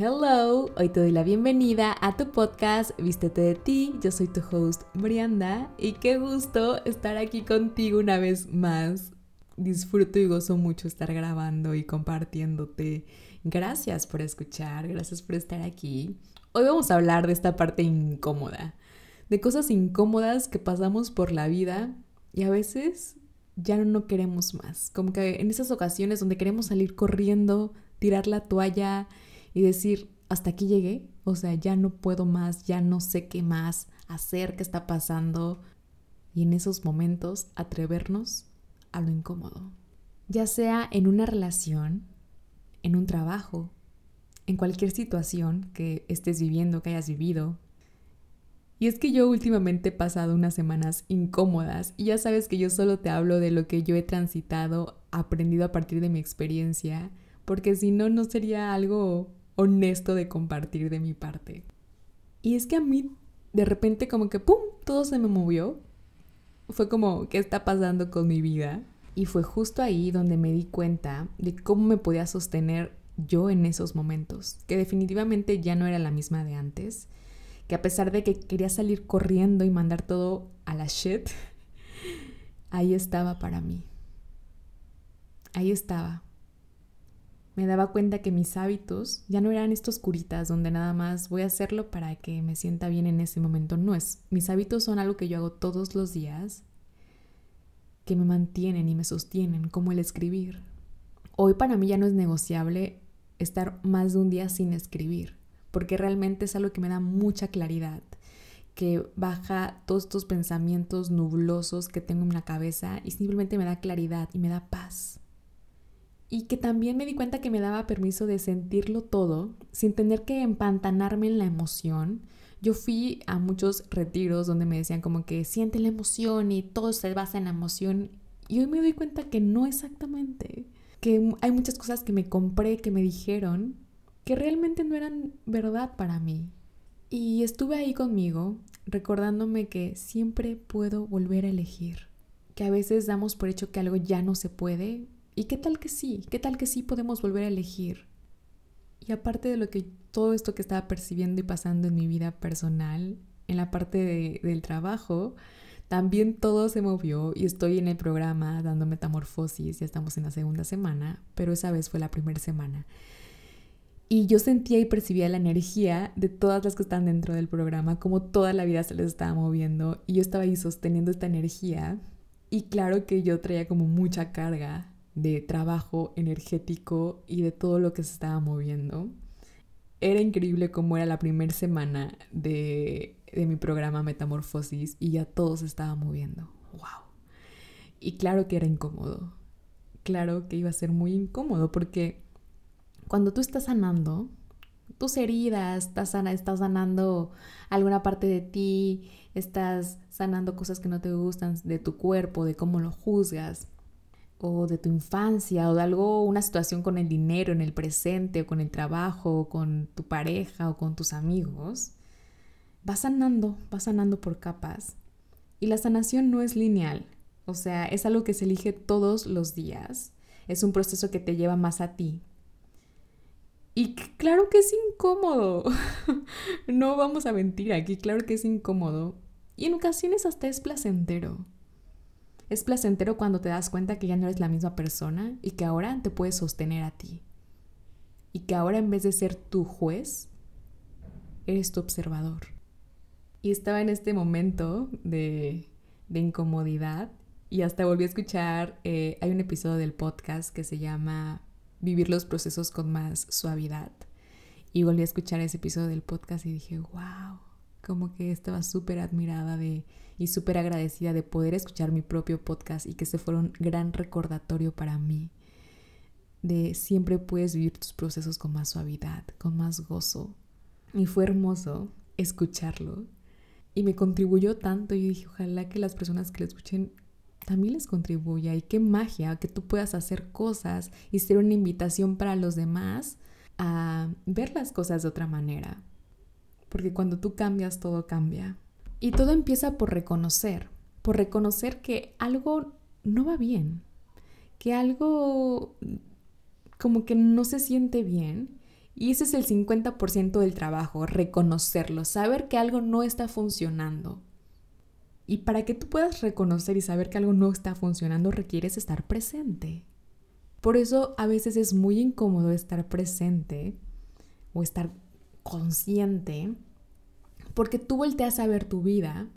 Hello, hoy te doy la bienvenida a tu podcast Vístete de ti. Yo soy tu host Brianda y qué gusto estar aquí contigo una vez más. Disfruto y gozo mucho estar grabando y compartiéndote. Gracias por escuchar, gracias por estar aquí. Hoy vamos a hablar de esta parte incómoda, de cosas incómodas que pasamos por la vida y a veces ya no queremos más. Como que en esas ocasiones donde queremos salir corriendo, tirar la toalla, y decir, hasta aquí llegué, o sea, ya no puedo más, ya no sé qué más hacer, qué está pasando. Y en esos momentos atrevernos a lo incómodo. Ya sea en una relación, en un trabajo, en cualquier situación que estés viviendo, que hayas vivido. Y es que yo últimamente he pasado unas semanas incómodas y ya sabes que yo solo te hablo de lo que yo he transitado, aprendido a partir de mi experiencia, porque si no, no sería algo honesto de compartir de mi parte. Y es que a mí de repente como que ¡pum! todo se me movió. Fue como, ¿qué está pasando con mi vida? Y fue justo ahí donde me di cuenta de cómo me podía sostener yo en esos momentos, que definitivamente ya no era la misma de antes, que a pesar de que quería salir corriendo y mandar todo a la shit, ahí estaba para mí. Ahí estaba, me daba cuenta que mis hábitos ya no eran estos curitas donde nada más voy a hacerlo para que me sienta bien en ese momento. No es. Mis hábitos son algo que yo hago todos los días que me mantienen y me sostienen, como el escribir. Hoy para mí ya no es negociable estar más de un día sin escribir, porque realmente es algo que me da mucha claridad, que baja todos estos pensamientos nublosos que tengo en la cabeza y simplemente me da claridad y me da paz y que también me di cuenta que me daba permiso de sentirlo todo sin tener que empantanarme en la emoción. Yo fui a muchos retiros donde me decían como que siente la emoción y todo se basa en la emoción y hoy me doy cuenta que no exactamente, que hay muchas cosas que me compré, que me dijeron, que realmente no eran verdad para mí. Y estuve ahí conmigo, recordándome que siempre puedo volver a elegir, que a veces damos por hecho que algo ya no se puede ¿Y qué tal que sí? ¿Qué tal que sí podemos volver a elegir? Y aparte de lo que todo esto que estaba percibiendo y pasando en mi vida personal, en la parte del trabajo, también todo se movió y estoy en el programa dando metamorfosis, ya estamos en la segunda semana, pero esa vez fue la primera semana. Y yo sentía y percibía la energía de todas las que están dentro del programa, como toda la vida se les estaba moviendo y yo estaba ahí sosteniendo esta energía y claro que yo traía como mucha carga de trabajo energético y de todo lo que se estaba moviendo. Era increíble cómo era la primera semana de, de mi programa Metamorfosis y ya todo se estaba moviendo. ¡Wow! Y claro que era incómodo. Claro que iba a ser muy incómodo porque cuando tú estás sanando, tus heridas, estás, sana, estás sanando alguna parte de ti, estás sanando cosas que no te gustan de tu cuerpo, de cómo lo juzgas, o de tu infancia o de algo, una situación con el dinero en el presente o con el trabajo o con tu pareja o con tus amigos, vas sanando, vas sanando por capas. Y la sanación no es lineal, o sea, es algo que se elige todos los días, es un proceso que te lleva más a ti. Y claro que es incómodo, no vamos a mentir aquí, claro que es incómodo. Y en ocasiones hasta es placentero. Es placentero cuando te das cuenta que ya no eres la misma persona y que ahora te puedes sostener a ti. Y que ahora en vez de ser tu juez, eres tu observador. Y estaba en este momento de, incomodidad y hasta volví a escuchar, eh, hay un episodio del podcast que se llama Vivir los procesos con más suavidad. Y volví a escuchar ese episodio del podcast y dije, wow, como que estaba súper admirada de, y súper agradecida de poder escuchar mi propio podcast y que ese fuera un gran recordatorio para mí de siempre puedes vivir tus procesos con más suavidad, con más gozo. Y fue hermoso escucharlo. Y me contribuyó tanto. Y dije, ojalá que las personas que lo escuchen también les contribuya y qué magia que tú puedas hacer cosas y ser una invitación para los demás a ver las cosas de otra manera, porque cuando tú cambias, todo cambia. Y todo empieza por reconocer, por reconocer que algo no va bien, que algo como que no se siente bien Y ese es el 50% del trabajo, reconocerlo, saber que algo no está funcionando. Y para que tú puedas reconocer y saber que algo no está funcionando, requieres estar presente. Por eso a veces es muy incómodo estar presente o estar consciente, porque tú volteas a ver tu vida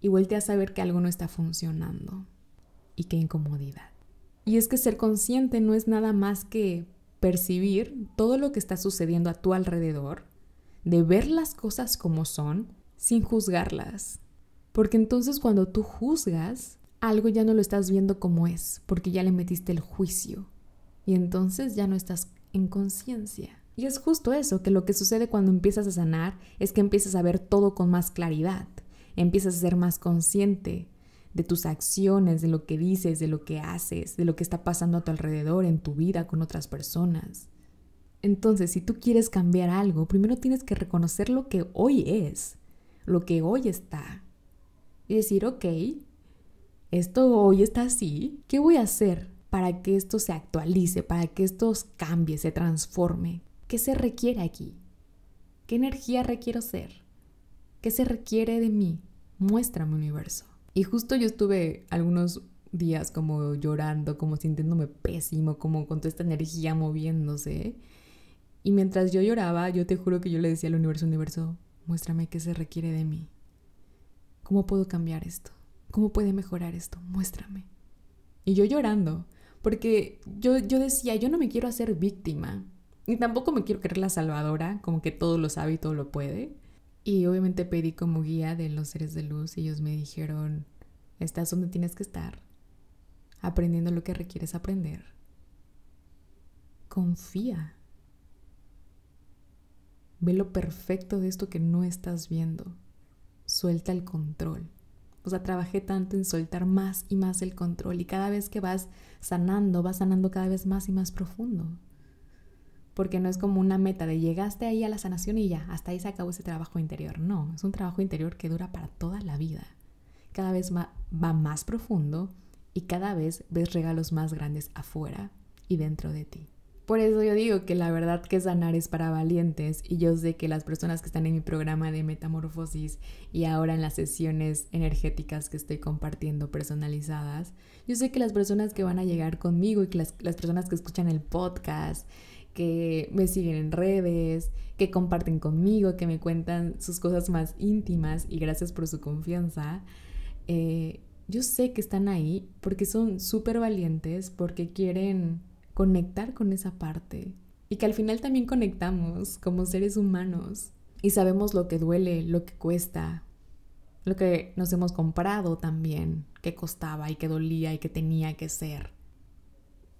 y volteas a ver que algo no está funcionando. Y qué incomodidad. Y es que ser consciente no es nada más que percibir todo lo que está sucediendo a tu alrededor, de ver las cosas como son sin juzgarlas. Porque entonces cuando tú juzgas, algo ya no lo estás viendo como es, porque ya le metiste el juicio. Y entonces ya no estás en conciencia. Y es justo eso, que lo que sucede cuando empiezas a sanar es que empiezas a ver todo con más claridad, empiezas a ser más consciente de tus acciones, de lo que dices, de lo que haces, de lo que está pasando a tu alrededor, en tu vida, con otras personas. Entonces, si tú quieres cambiar algo, primero tienes que reconocer lo que hoy es, lo que hoy está. Y decir, ok, esto hoy está así, ¿qué voy a hacer para que esto se actualice, para que esto cambie, se transforme? ¿Qué se requiere aquí? ¿Qué energía requiero ser? ¿Qué se requiere de mí? Muéstrame universo. Y justo yo estuve algunos días como llorando, como sintiéndome pésimo, como con toda esta energía moviéndose. Y mientras yo lloraba, yo te juro que yo le decía al universo, universo, muéstrame qué se requiere de mí. ¿Cómo puedo cambiar esto? ¿Cómo puede mejorar esto? Muéstrame. Y yo llorando, porque yo, yo decía, yo no me quiero hacer víctima. Y tampoco me quiero creer la salvadora, como que todo lo sabe y todo lo puede. Y obviamente pedí como guía de los seres de luz y ellos me dijeron, estás donde tienes que estar, aprendiendo lo que requieres aprender. Confía. Ve lo perfecto de esto que no estás viendo. Suelta el control. O sea, trabajé tanto en soltar más y más el control y cada vez que vas sanando, vas sanando cada vez más y más profundo porque no es como una meta de llegaste ahí a la sanación y ya, hasta ahí se acabó ese trabajo interior. No, es un trabajo interior que dura para toda la vida. Cada vez va más profundo y cada vez ves regalos más grandes afuera y dentro de ti. Por eso yo digo que la verdad que sanar es para valientes y yo sé que las personas que están en mi programa de metamorfosis y ahora en las sesiones energéticas que estoy compartiendo personalizadas, yo sé que las personas que van a llegar conmigo y que las, las personas que escuchan el podcast que me siguen en redes, que comparten conmigo, que me cuentan sus cosas más íntimas y gracias por su confianza. Eh, yo sé que están ahí porque son súper valientes, porque quieren conectar con esa parte y que al final también conectamos como seres humanos y sabemos lo que duele, lo que cuesta, lo que nos hemos comprado también, que costaba y que dolía y que tenía que ser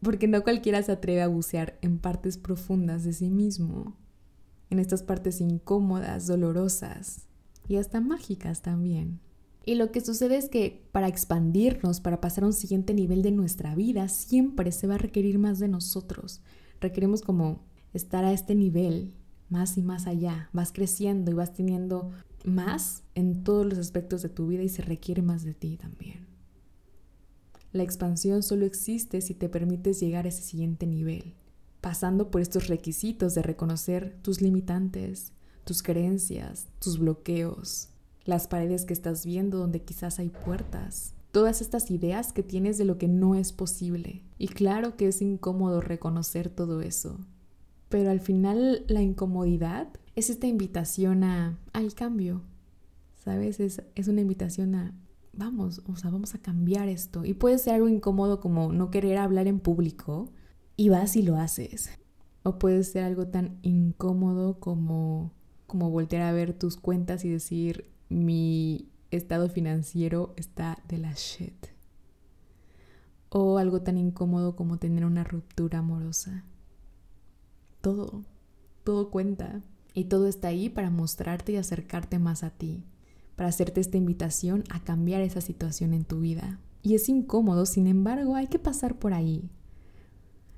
porque no cualquiera se atreve a bucear en partes profundas de sí mismo, en estas partes incómodas, dolorosas y hasta mágicas también. Y lo que sucede es que para expandirnos, para pasar a un siguiente nivel de nuestra vida, siempre se va a requerir más de nosotros. Requerimos como estar a este nivel, más y más allá. Vas creciendo y vas teniendo más en todos los aspectos de tu vida y se requiere más de ti también. La expansión solo existe si te permites llegar a ese siguiente nivel, pasando por estos requisitos de reconocer tus limitantes, tus creencias, tus bloqueos, las paredes que estás viendo donde quizás hay puertas, todas estas ideas que tienes de lo que no es posible. Y claro que es incómodo reconocer todo eso, pero al final la incomodidad es esta invitación a, al cambio, ¿sabes? Es, es una invitación a vamos, o sea, vamos a cambiar esto. Y puede ser algo incómodo como no querer hablar en público y vas y lo haces. O puede ser algo tan incómodo como, como voltear a ver tus cuentas y decir, mi estado financiero está de la shit. O algo tan incómodo como tener una ruptura amorosa. Todo, todo cuenta. Y todo está ahí para mostrarte y acercarte más a ti para hacerte esta invitación a cambiar esa situación en tu vida. Y es incómodo, sin embargo, hay que pasar por ahí.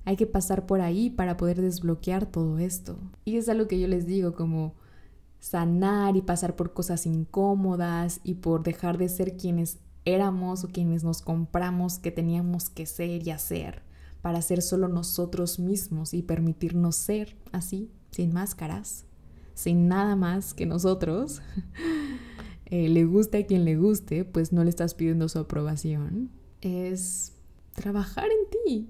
Hay que pasar por ahí para poder desbloquear todo esto. Y es algo que yo les digo, como sanar y pasar por cosas incómodas y por dejar de ser quienes éramos o quienes nos compramos que teníamos que ser y hacer para ser solo nosotros mismos y permitirnos ser así, sin máscaras, sin nada más que nosotros, eh, le guste a quien le guste, pues no le estás pidiendo su aprobación, es trabajar en ti.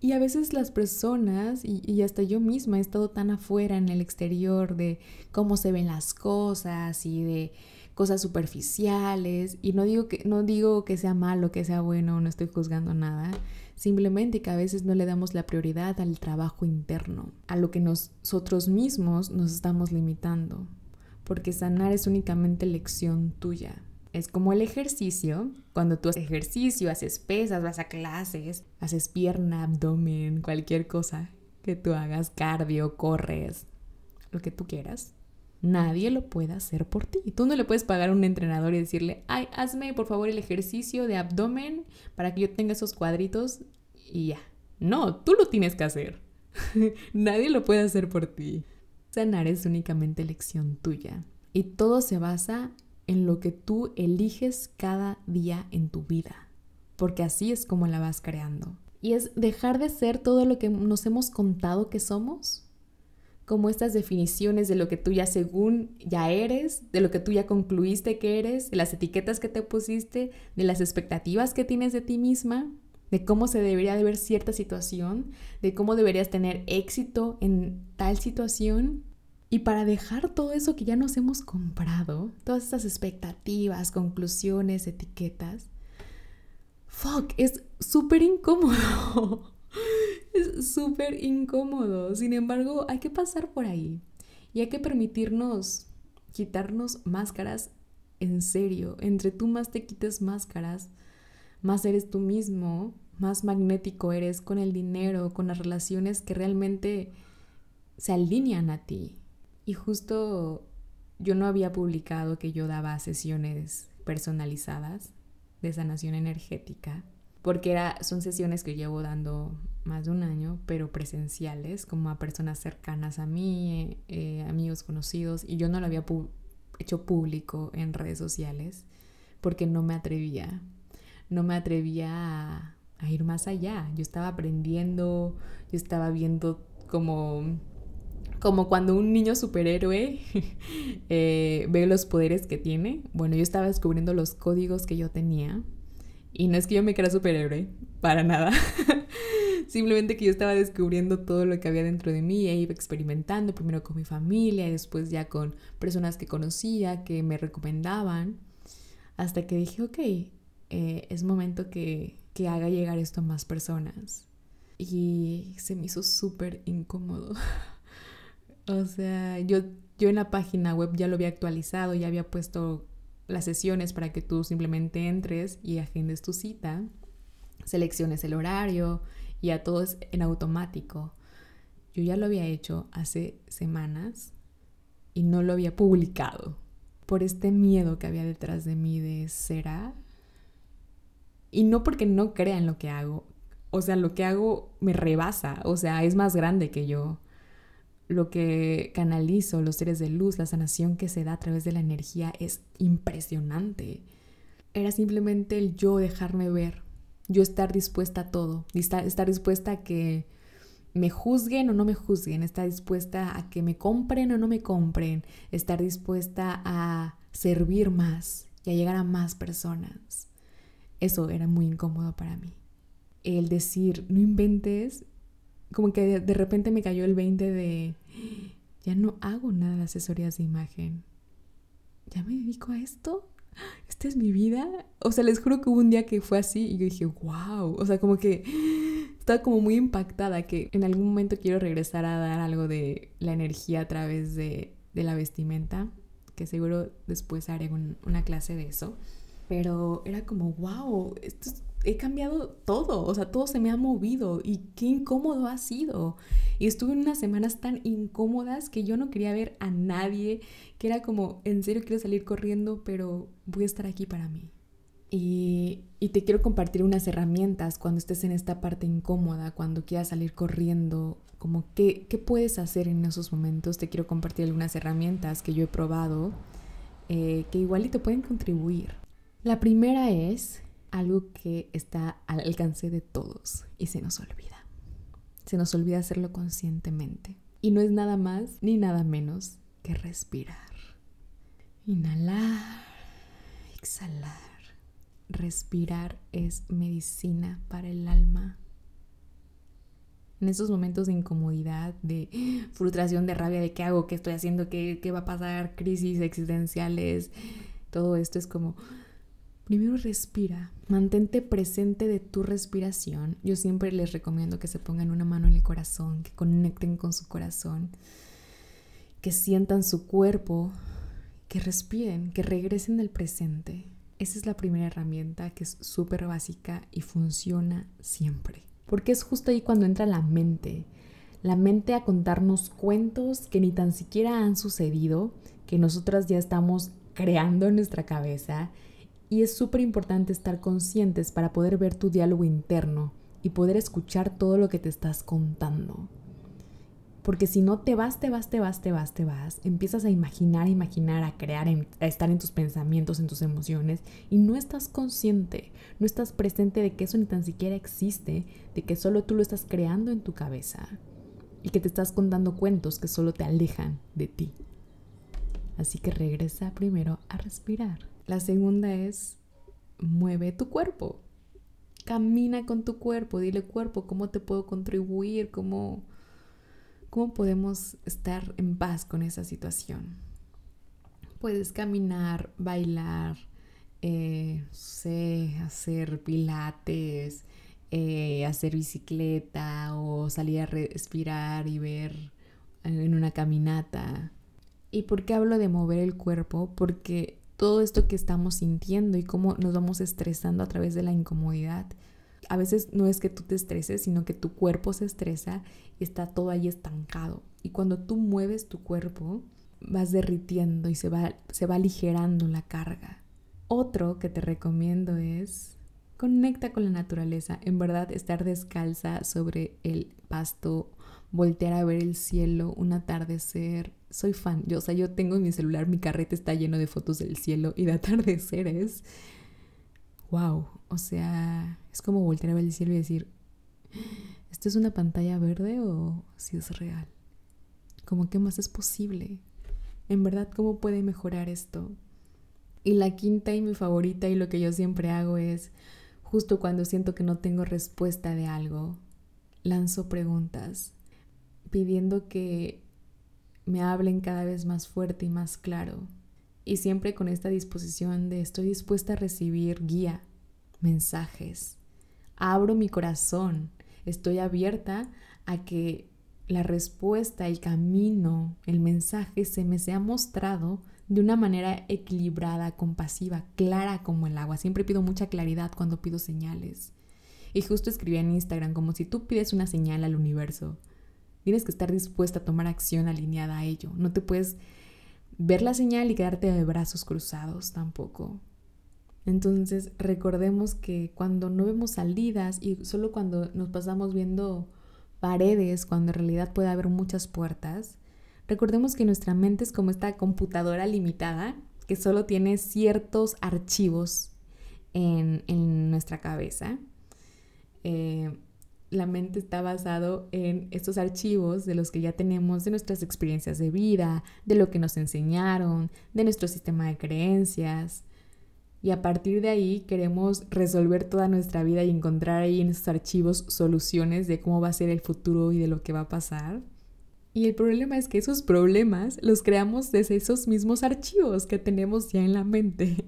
Y a veces las personas, y, y, hasta yo misma he estado tan afuera en el exterior de cómo se ven las cosas y de cosas superficiales, y no digo que, no digo que sea malo, que sea bueno, no estoy juzgando nada, simplemente que a veces no le damos la prioridad al trabajo interno, a lo que nosotros mismos nos estamos limitando, porque sanar es únicamente lección tuya. Es como el ejercicio. Cuando tú haces ejercicio, haces pesas, vas a clases, haces pierna, abdomen, cualquier cosa que tú hagas, cardio, corres, lo que tú quieras. Nadie lo puede hacer por ti. Tú no le puedes pagar a un entrenador y decirle, ay, hazme por favor el ejercicio de abdomen para que yo tenga esos cuadritos y ya. No, tú lo tienes que hacer. Nadie lo puede hacer por ti. Sanar es únicamente elección tuya. Y todo se basa en lo que tú eliges cada día en tu vida, porque así es como la vas creando. Y es dejar de ser todo lo que nos hemos contado que somos, como estas definiciones de lo que tú ya según ya eres, de lo que tú ya concluiste que eres, de las etiquetas que te pusiste, de las expectativas que tienes de ti misma, de cómo se debería de ver cierta situación, de cómo deberías tener éxito en tal situación y para dejar todo eso que ya nos hemos comprado, todas estas expectativas, conclusiones, etiquetas, fuck, es súper incómodo. es súper incómodo. Sin embargo, hay que pasar por ahí y hay que permitirnos quitarnos máscaras en serio. Entre tú más te quites máscaras, más eres tú mismo, más magnético eres con el dinero, con las relaciones que realmente se alinean a ti. Y justo yo no había publicado que yo daba sesiones personalizadas de sanación energética, porque era, son sesiones que llevo dando más de un año, pero presenciales, como a personas cercanas a mí, eh, amigos conocidos, y yo no lo había hecho público en redes sociales porque no me atrevía, no me atrevía a, ir más allá. Yo estaba aprendiendo, yo estaba viendo como como cuando un niño superhéroe eh, ve los poderes que tiene. Bueno, yo estaba descubriendo los códigos que yo tenía. Y no es que yo me crea superhéroe, para nada. Simplemente que yo estaba descubriendo todo lo que había dentro de mí e iba experimentando, primero con mi familia y después ya con personas que conocía, que me recomendaban. Hasta que dije, ok, eh, es momento que, que haga llegar esto a más personas. Y se me hizo súper incómodo. O sea, yo, yo en la página web ya lo había actualizado, ya había puesto las sesiones para que tú simplemente entres y agendes tu cita, selecciones el horario y a todo en automático. Yo ya lo había hecho hace semanas y no lo había publicado por este miedo que había detrás de mí de será. Y no porque no crea en lo que hago, o sea, lo que hago me rebasa, o sea, es más grande que yo lo que canalizo, los seres de luz, la sanación que se da a través de la energía es impresionante. Era simplemente el yo dejarme ver, yo estar dispuesta a todo, estar, dispuesta a que me juzguen o no me juzguen, estar dispuesta a que me compren o no me compren, estar dispuesta a servir más y a llegar a más personas. Eso era muy incómodo para mí. El decir, no inventes, como que de, repente me cayó el 20 de, ya no hago nada de asesorías de imagen. ¿Ya me dedico a esto? ¿Esta es mi vida? O sea, les juro que hubo un día que fue así y yo dije, wow. O sea, como que estaba como muy impactada que en algún momento quiero regresar a dar algo de la energía a través de, de la vestimenta, que seguro después haré una clase de eso. Pero era como, wow, he cambiado todo, o sea, todo se me ha movido y qué incómodo ha sido. Y estuve unas semanas tan incómodas que yo no quería ver a nadie, que era como, en serio quiero salir corriendo, pero voy a estar aquí para mí. Y, y te quiero compartir unas herramientas cuando estés en esta parte incómoda, cuando quieras salir corriendo, como qué, qué puedes hacer en esos momentos. Te quiero compartir algunas herramientas que yo he probado eh, que igual te pueden contribuir. La primera es algo que está al alcance de todos y se nos olvida. Se nos olvida hacerlo conscientemente. Y no es nada más ni nada menos que respirar. Inhalar, exhalar. Respirar es medicina para el alma. En esos momentos de incomodidad, de frustración, de rabia, de qué hago, qué estoy haciendo, qué, qué va a pasar, crisis existenciales, todo esto es como, primero respira, mantente presente de tu respiración. Yo siempre les recomiendo que se pongan una mano en el corazón, que conecten con su corazón, que sientan su cuerpo, que respiren, que regresen al presente. Esa es la primera herramienta que es súper básica y funciona siempre. Porque es justo ahí cuando entra la mente. La mente a contarnos cuentos que ni tan siquiera han sucedido, que nosotras ya estamos creando en nuestra cabeza y es súper importante estar conscientes para poder ver tu diálogo interno y poder escuchar todo lo que te estás contando. Porque si no te vas, te vas, te vas, te vas, te vas, empiezas a imaginar, a imaginar, a crear, a estar en tus pensamientos, en tus emociones y no estás consciente, no estás presente de que eso ni tan siquiera existe, de que solo tú lo estás creando en tu cabeza y que te estás contando cuentos que solo te alejan de ti. Así que regresa primero a respirar. La segunda es mueve tu cuerpo. Camina con tu cuerpo, dile cuerpo, ¿cómo te puedo contribuir? ¿Cómo, cómo podemos estar en paz con esa situación? Puedes caminar, bailar, eh, sé, hacer pilates, eh, hacer bicicleta o salir a respirar y ver en una caminata. ¿Y por qué hablo de mover el cuerpo? Porque todo esto que estamos sintiendo y cómo nos vamos estresando a través de la incomodidad. A veces no es que tú te estreses, sino que tu cuerpo se estresa y está todo ahí estancado. Y cuando tú mueves tu cuerpo, vas derritiendo y se va, se va aligerando la carga. Otro que te recomiendo es conecta con la naturaleza. En verdad, estar descalza sobre el pasto, voltear a ver el cielo, un atardecer, soy fan. Yo, o sea, yo tengo en mi celular, mi carrete está lleno de fotos del cielo y de atardeceres. Wow, o sea, es como voltear a ver el cielo y decir, ¿esto es una pantalla verde o si es real? Como qué más es posible? En verdad, ¿cómo puede mejorar esto? Y la quinta y mi favorita y lo que yo siempre hago es, justo cuando siento que no tengo respuesta de algo, lanzo preguntas pidiendo que me hablen cada vez más fuerte y más claro. Y siempre con esta disposición de estoy dispuesta a recibir guía, mensajes. Abro mi corazón, estoy abierta a que la respuesta, el camino, el mensaje se me sea mostrado de una manera equilibrada, compasiva, clara como el agua. Siempre pido mucha claridad cuando pido señales. Y justo escribí en Instagram como si tú pides una señal al universo, Tienes que estar dispuesta a tomar acción alineada a ello. No te puedes ver la señal y quedarte de brazos cruzados tampoco. Entonces recordemos que cuando no vemos salidas y solo cuando nos pasamos viendo paredes, cuando en realidad puede haber muchas puertas, recordemos que nuestra mente es como esta computadora limitada que solo tiene ciertos archivos en, en nuestra cabeza. Eh, la mente está basado en estos archivos de los que ya tenemos de nuestras experiencias de vida, de lo que nos enseñaron, de nuestro sistema de creencias. Y a partir de ahí queremos resolver toda nuestra vida y encontrar ahí en esos archivos soluciones de cómo va a ser el futuro y de lo que va a pasar. Y el problema es que esos problemas los creamos desde esos mismos archivos que tenemos ya en la mente.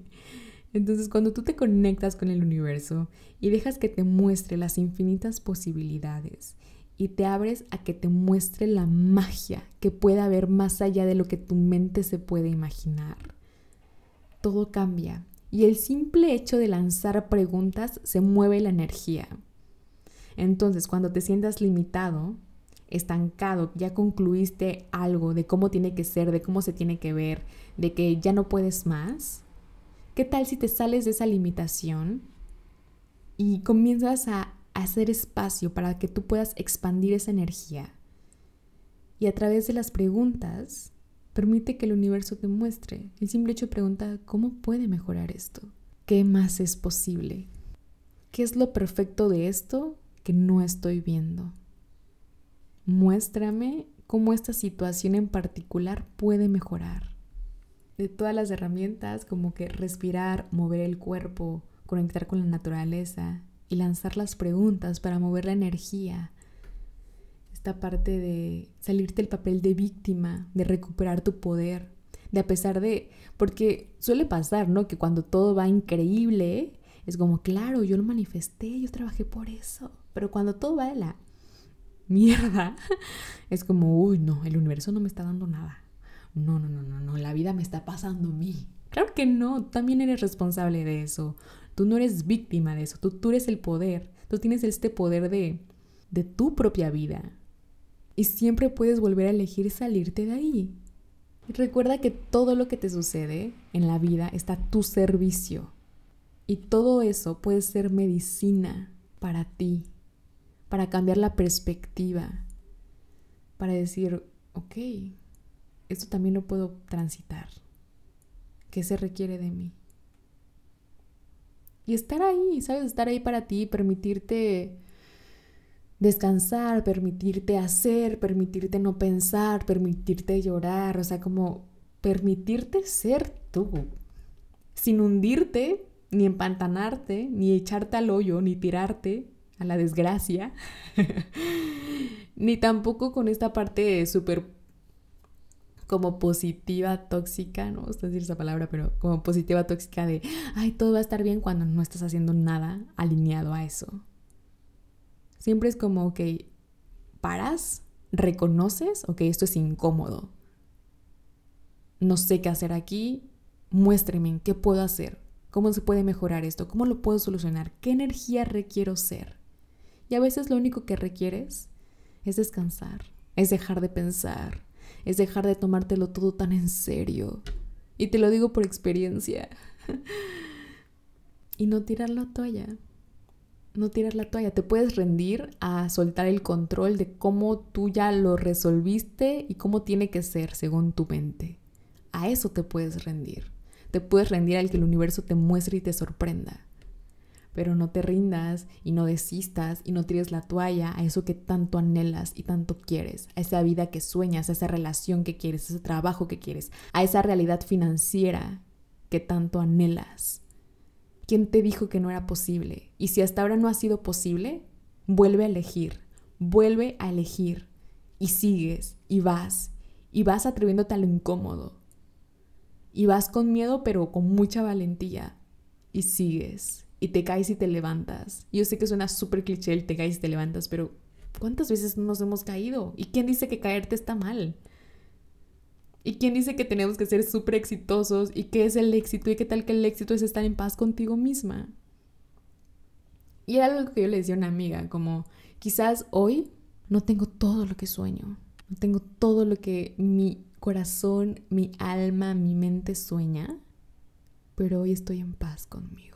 Entonces, cuando tú te conectas con el universo y dejas que te muestre las infinitas posibilidades y te abres a que te muestre la magia que puede haber más allá de lo que tu mente se puede imaginar, todo cambia. Y el simple hecho de lanzar preguntas se mueve la energía. Entonces, cuando te sientas limitado, estancado, ya concluiste algo de cómo tiene que ser, de cómo se tiene que ver, de que ya no puedes más, ¿Qué tal si te sales de esa limitación y comienzas a hacer espacio para que tú puedas expandir esa energía? Y a través de las preguntas, permite que el universo te muestre. El simple hecho de preguntar, ¿cómo puede mejorar esto? ¿Qué más es posible? ¿Qué es lo perfecto de esto que no estoy viendo? Muéstrame cómo esta situación en particular puede mejorar. De todas las herramientas, como que respirar, mover el cuerpo, conectar con la naturaleza y lanzar las preguntas para mover la energía. Esta parte de salirte del papel de víctima, de recuperar tu poder, de a pesar de, porque suele pasar, ¿no? Que cuando todo va increíble, es como, claro, yo lo manifesté, yo trabajé por eso, pero cuando todo va de la mierda, es como, uy, no, el universo no me está dando nada. No, no, no, no, no, la vida me está pasando a mí. Claro que no, también eres responsable de eso. Tú no eres víctima de eso, tú, tú eres el poder. Tú tienes este poder de, de tu propia vida. Y siempre puedes volver a elegir salirte de ahí. Y recuerda que todo lo que te sucede en la vida está a tu servicio. Y todo eso puede ser medicina para ti, para cambiar la perspectiva, para decir, ok, esto también lo puedo transitar. ¿Qué se requiere de mí? Y estar ahí, ¿sabes? Estar ahí para ti, permitirte descansar, permitirte hacer, permitirte no pensar, permitirte llorar, o sea, como permitirte ser tú, sin hundirte, ni empantanarte, ni echarte al hoyo, ni tirarte, a la desgracia, ni tampoco con esta parte súper como positiva tóxica, no gusta decir esa palabra, pero como positiva tóxica de, ay, todo va a estar bien cuando no estás haciendo nada alineado a eso. Siempre es como, ok, paras, reconoces, ok, esto es incómodo. No sé qué hacer aquí, muéstreme qué puedo hacer, cómo se puede mejorar esto, cómo lo puedo solucionar, qué energía requiero ser. Y a veces lo único que requieres es descansar, es dejar de pensar, es dejar de tomártelo todo tan en serio. Y te lo digo por experiencia. y no tirar la toalla. No tirar la toalla. Te puedes rendir a soltar el control de cómo tú ya lo resolviste y cómo tiene que ser según tu mente. A eso te puedes rendir. Te puedes rendir al que el universo te muestre y te sorprenda pero no te rindas y no desistas y no tires la toalla a eso que tanto anhelas y tanto quieres, a esa vida que sueñas, a esa relación que quieres, a ese trabajo que quieres, a esa realidad financiera que tanto anhelas. ¿Quién te dijo que no era posible? Y si hasta ahora no ha sido posible, vuelve a elegir, vuelve a elegir y sigues y vas y vas atreviéndote a lo incómodo. Y vas con miedo pero con mucha valentía y sigues y te caes y te levantas. Yo sé que suena súper cliché el te caes y te levantas, pero ¿cuántas veces nos hemos caído? ¿Y quién dice que caerte está mal? ¿Y quién dice que tenemos que ser súper exitosos? ¿Y qué es el éxito? ¿Y qué tal que el éxito es estar en paz contigo misma? Y era algo que yo le decía a una amiga, como quizás hoy no tengo todo lo que sueño, no tengo todo lo que mi corazón, mi alma, mi mente sueña, pero hoy estoy en paz conmigo.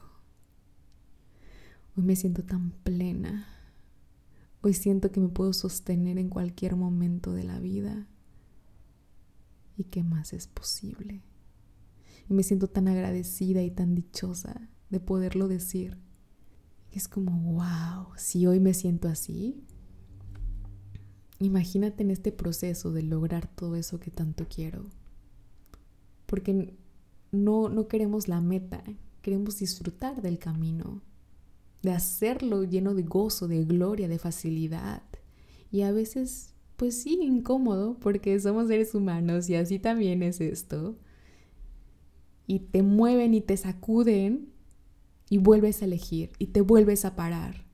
Hoy me siento tan plena. Hoy siento que me puedo sostener en cualquier momento de la vida. ¿Y qué más es posible? Y me siento tan agradecida y tan dichosa de poderlo decir. Es como, wow, si hoy me siento así, imagínate en este proceso de lograr todo eso que tanto quiero. Porque no, no queremos la meta, queremos disfrutar del camino de hacerlo lleno de gozo, de gloria, de facilidad. Y a veces, pues sí, incómodo, porque somos seres humanos y así también es esto. Y te mueven y te sacuden y vuelves a elegir y te vuelves a parar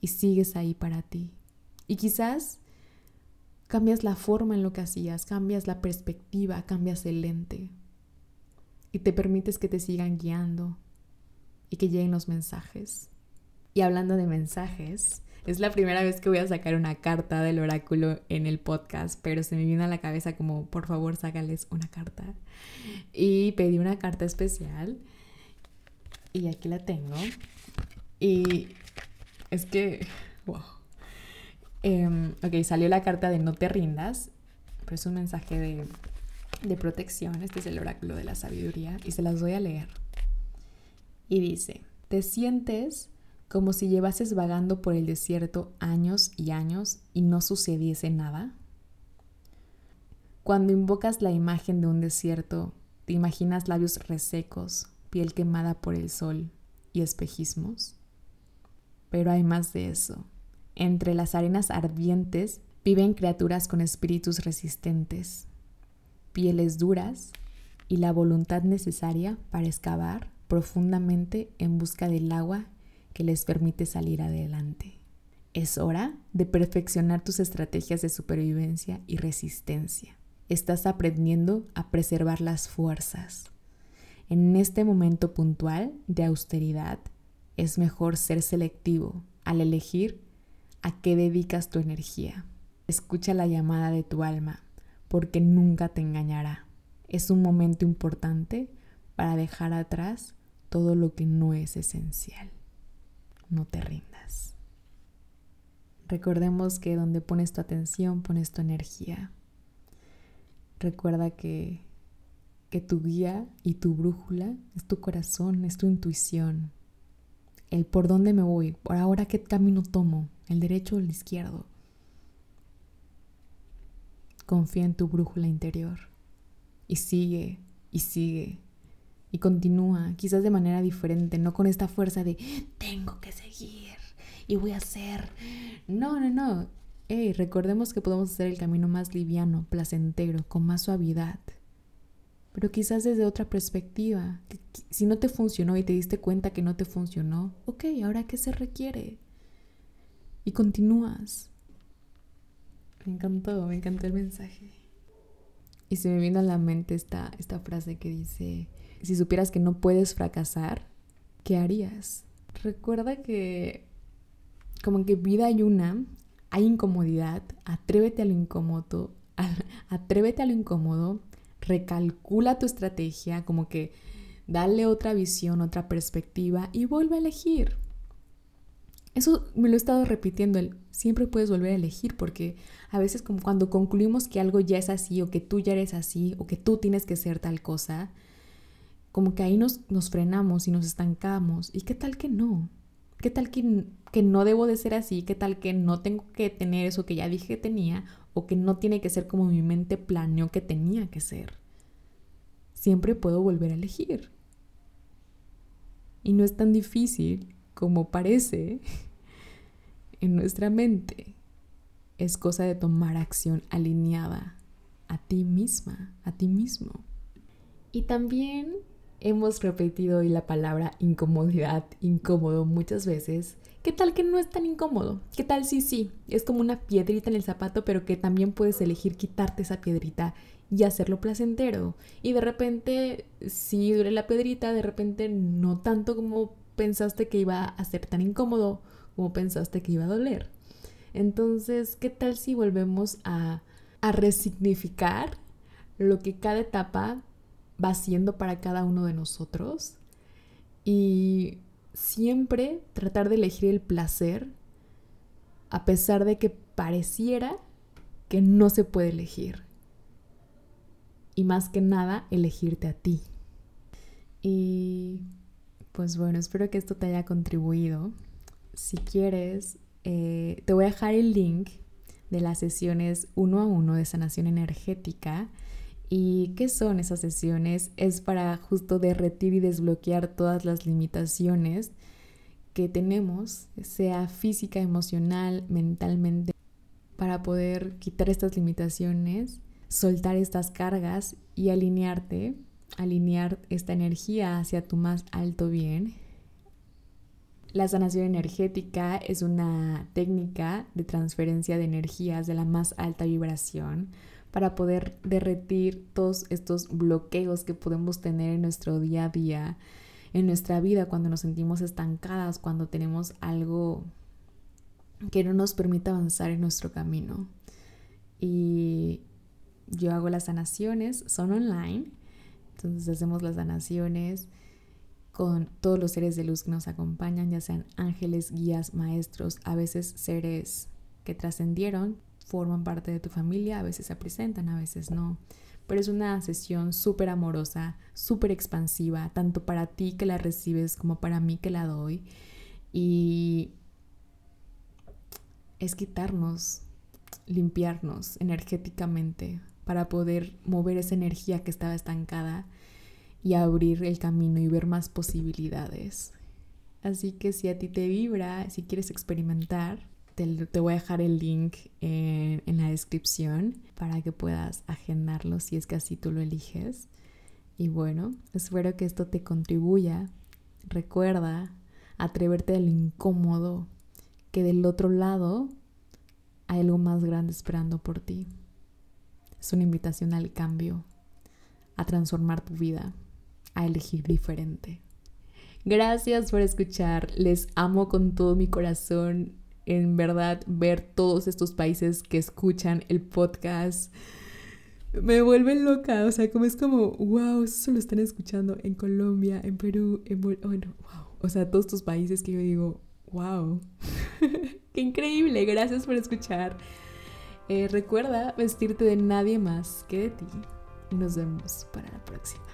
y sigues ahí para ti. Y quizás cambias la forma en lo que hacías, cambias la perspectiva, cambias el lente y te permites que te sigan guiando, y que lleguen los mensajes. Y hablando de mensajes, es la primera vez que voy a sacar una carta del oráculo en el podcast, pero se me vino a la cabeza como, por favor, sácales una carta. Y pedí una carta especial y aquí la tengo. Y es que, wow. Em, ok, salió la carta de no te rindas, pero es un mensaje de, de protección. Este es el oráculo de la sabiduría y se las voy a leer y dice, ¿te sientes como si llevases vagando por el desierto años y años y no sucediese nada? Cuando invocas la imagen de un desierto, te imaginas labios resecos, piel quemada por el sol y espejismos. Pero hay más de eso. Entre las arenas ardientes viven criaturas con espíritus resistentes, pieles duras y la voluntad necesaria para excavar profundamente en busca del agua que les permite salir adelante. Es hora de perfeccionar tus estrategias de supervivencia y resistencia. Estás aprendiendo a preservar las fuerzas. En este momento puntual de austeridad, es mejor ser selectivo al elegir a qué dedicas tu energía. Escucha la llamada de tu alma, porque nunca te engañará. Es un momento importante para dejar atrás todo lo que no es esencial. No te rindas. Recordemos que donde pones tu atención, pones tu energía. Recuerda que, que tu guía y tu brújula es tu corazón, es tu intuición. El por dónde me voy, por ahora qué camino tomo, el derecho o el izquierdo. Confía en tu brújula interior y sigue y sigue y continúa, quizás de manera diferente, no con esta fuerza de tengo que seguir y voy a hacer. No, no, no. Hey, recordemos que podemos hacer el camino más liviano, placentero, con más suavidad. Pero quizás desde otra perspectiva. Si no te funcionó y te diste cuenta que no te funcionó, ok, ahora qué se requiere. Y continúas. Me encantó, me encantó el mensaje. Y se me vino a la mente esta, esta frase que dice, si supieras que no puedes fracasar, ¿qué harías? Recuerda que como que vida hay una, hay incomodidad, atrévete a lo incómodo, atrévete a lo incómodo, recalcula tu estrategia, como que dale otra visión, otra perspectiva y vuelve a elegir. Eso me lo he estado repitiendo, siempre puedes volver a elegir porque a veces como cuando concluimos que algo ya es así o que tú ya eres así o que tú tienes que ser tal cosa, como que ahí nos, nos frenamos y nos estancamos. ¿Y qué tal que no? ¿Qué tal que, que no debo de ser así? ¿Qué tal que no tengo que tener eso que ya dije que tenía? ¿O que no tiene que ser como mi mente planeó que tenía que ser? Siempre puedo volver a elegir. Y no es tan difícil como parece en nuestra mente. Es cosa de tomar acción alineada a ti misma, a ti mismo. Y también Hemos repetido hoy la palabra incomodidad, incómodo muchas veces. ¿Qué tal que no es tan incómodo? ¿Qué tal si sí? Es como una piedrita en el zapato, pero que también puedes elegir quitarte esa piedrita y hacerlo placentero. Y de repente sí duele la piedrita, de repente no tanto como pensaste que iba a ser tan incómodo como pensaste que iba a doler. Entonces, ¿qué tal si volvemos a, a resignificar lo que cada etapa va siendo para cada uno de nosotros y siempre tratar de elegir el placer a pesar de que pareciera que no se puede elegir. Y más que nada, elegirte a ti. Y pues bueno, espero que esto te haya contribuido. Si quieres, eh, te voy a dejar el link de las sesiones uno a uno de sanación energética ¿Y qué son esas sesiones? Es para justo derretir y desbloquear todas las limitaciones que tenemos, sea física, emocional, mentalmente, para poder quitar estas limitaciones, soltar estas cargas y alinearte, alinear esta energía hacia tu más alto bien. La sanación energética es una técnica de transferencia de energías de la más alta vibración para poder derretir todos estos bloqueos que podemos tener en nuestro día a día, en nuestra vida, cuando nos sentimos estancadas, cuando tenemos algo que no nos permite avanzar en nuestro camino. Y yo hago las sanaciones, son online, entonces hacemos las sanaciones con todos los seres de luz que nos acompañan, ya sean ángeles, guías, maestros, a veces seres que trascendieron forman parte de tu familia, a veces se presentan, a veces no. Pero es una sesión súper amorosa, súper expansiva, tanto para ti que la recibes como para mí que la doy. Y es quitarnos, limpiarnos energéticamente para poder mover esa energía que estaba estancada y abrir el camino y ver más posibilidades. Así que si a ti te vibra, si quieres experimentar, te, voy a dejar el link en, en, la descripción para que puedas agendarlo si es que así tú lo eliges. Y bueno, espero que esto te contribuya. Recuerda atreverte a lo incómodo, que del otro lado hay algo más grande esperando por ti. Es una invitación al cambio, a transformar tu vida, a elegir diferente. Gracias por escuchar, les amo con todo mi corazón. En verdad, ver todos estos países que escuchan el podcast me vuelve loca. O sea, como es como, wow, eso lo están escuchando en Colombia, en Perú, en bueno, wow. O sea, todos estos países que yo digo, wow. Qué increíble. Gracias por escuchar. Eh, recuerda vestirte de nadie más que de ti. Nos vemos para la próxima.